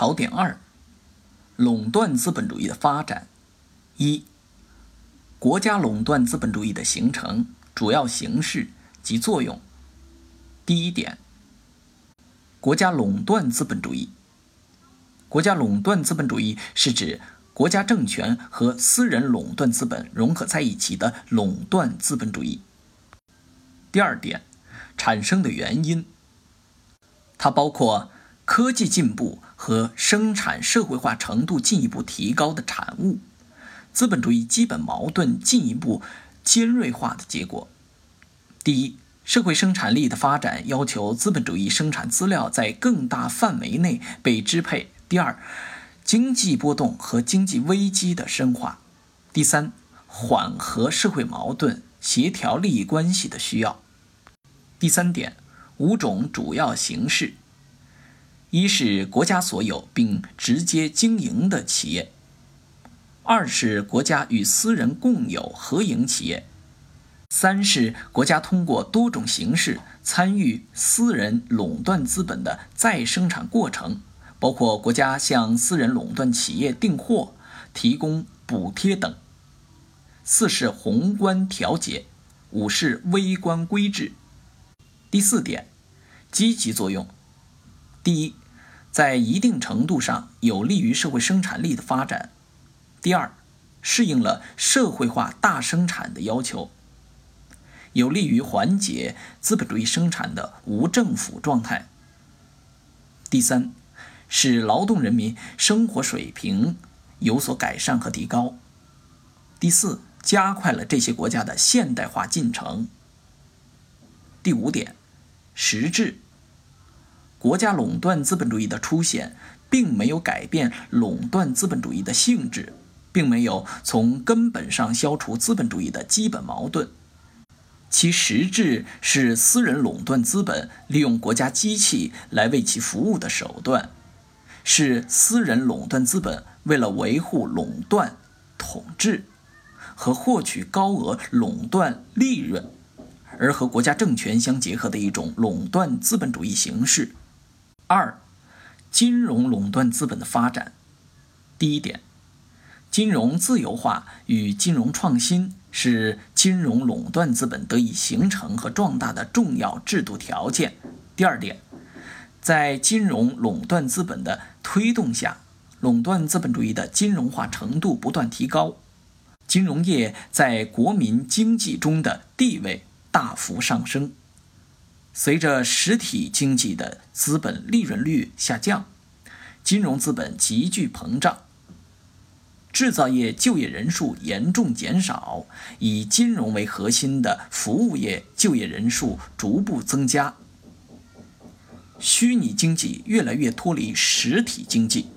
考点二：垄断资本主义的发展。一、国家垄断资本主义的形成、主要形式及作用。第一点，国家垄断资本主义。国家垄断资本主义是指国家政权和私人垄断资本融合在一起的垄断资本主义。第二点，产生的原因。它包括科技进步和生产社会化程度进一步提高的产物，资本主义基本矛盾进一步尖锐化的结果。第一，社会生产力的发展要求资本主义生产资料在更大范围内被支配。第二，经济波动和经济危机的深化。第三，缓和社会矛盾。协调利益关系的需要。第三点，五种主要形式：一是国家所有并直接经营的企业；二是国家与私人共有合营企业；三是国家通过多种形式参与私人垄断资本的再生产过程，包括国家向私人垄断企业订货、提供补贴等。四是宏观调节，五是微观规制。第四点，积极作用。第一，在一定程度上有利于社会生产力的发展。第二，适应了社会化大生产的要求，有利于缓解资本主义生产的无政府状态。第三，使劳动人民生活水平有所改善和提高。第四。加快了这些国家的现代化进程。第五点，实质，国家垄断资本主义的出现，并没有改变垄断资本主义的性质，并没有从根本上消除资本主义的基本矛盾。其实质是私人垄断资本利用国家机器来为其服务的手段，是私人垄断资本为了维护垄断统治。和获取高额垄断利润，而和国家政权相结合的一种垄断资本主义形式。二、金融垄断资本的发展。第一点，金融自由化与金融创新是金融垄断资本得以形成和壮大的重要制度条件。第二点，在金融垄断资本的推动下，垄断资本主义的金融化程度不断提高。金融业在国民经济中的地位大幅上升。随着实体经济的资本利润率下降，金融资本急剧膨胀，制造业就业人数严重减少，以金融为核心的服务业就业人数逐步增加，虚拟经济越来越脱离实体经济。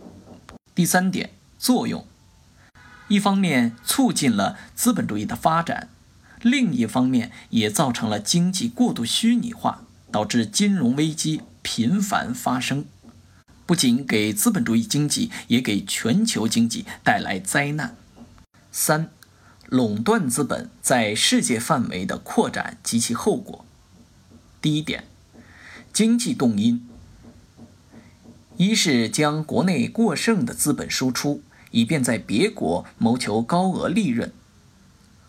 第三点，作用。一方面促进了资本主义的发展，另一方面也造成了经济过度虚拟化，导致金融危机频繁发生，不仅给资本主义经济，也给全球经济带来灾难。三、垄断资本在世界范围的扩展及其后果。第一点，经济动因，一是将国内过剩的资本输出。以便在别国谋求高额利润；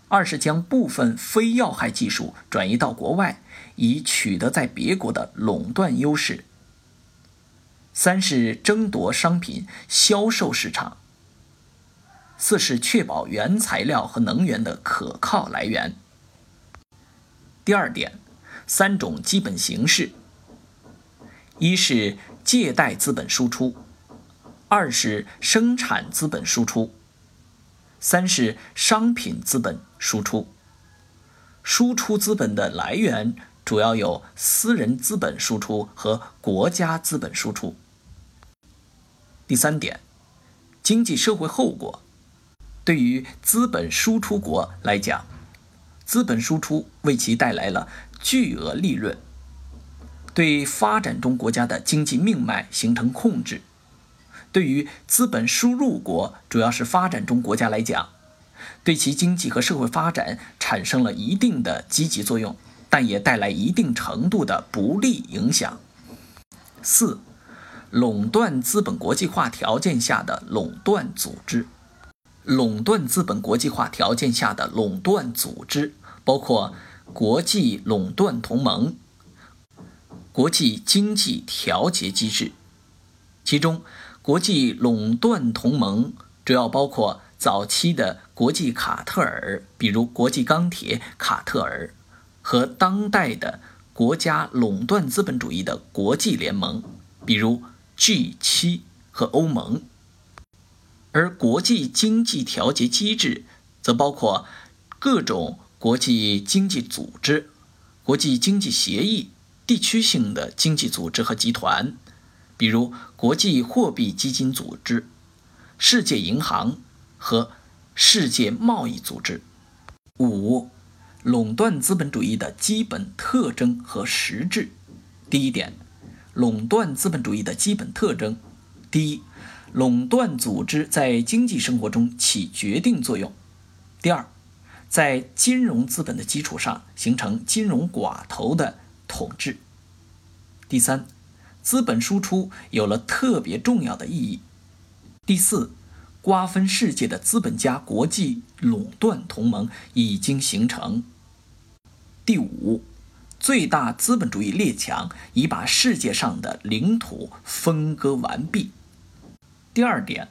二是将部分非要害技术转移到国外，以取得在别国的垄断优势；三是争夺商品销售市场；四是确保原材料和能源的可靠来源。第二点，三种基本形式：一是借贷资本输出。二是生产资本输出，三是商品资本输出。输出资本的来源主要有私人资本输出和国家资本输出。第三点，经济社会后果。对于资本输出国来讲，资本输出为其带来了巨额利润，对发展中国家的经济命脉形成控制。对于资本输入国，主要是发展中国家来讲，对其经济和社会发展产生了一定的积极作用，但也带来一定程度的不利影响。四、垄断资本国际化条件下的垄断组织。垄断资本国际化条件下的垄断组织包括国际垄断同盟、国际经济调节机制。其中，国际垄断同盟主要包括早期的国际卡特尔，比如国际钢铁卡特尔，和当代的国家垄断资本主义的国际联盟，比如 G7 和欧盟。而国际经济调节机制则包括各种国际经济组织、国际经济协议、地区性的经济组织和集团，比如国际货币基金组织、世界银行和世界贸易组织。五、垄断资本主义的基本特征和实质。第一点，垄断资本主义的基本特征。第一。垄断组织在经济生活中起决定作用。第二，在金融资本的基础上形成金融寡头的统治。第三，资本输出有了特别重要的意义。第四，瓜分世界的资本家国际垄断同盟已经形成。第五，最大资本主义列强已把世界上的领土分割完毕。第二点，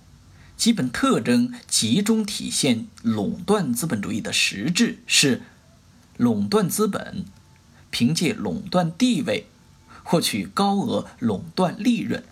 基本特征集中体现垄断资本主义的实质是：垄断资本凭借垄断地位获取高额垄断利润。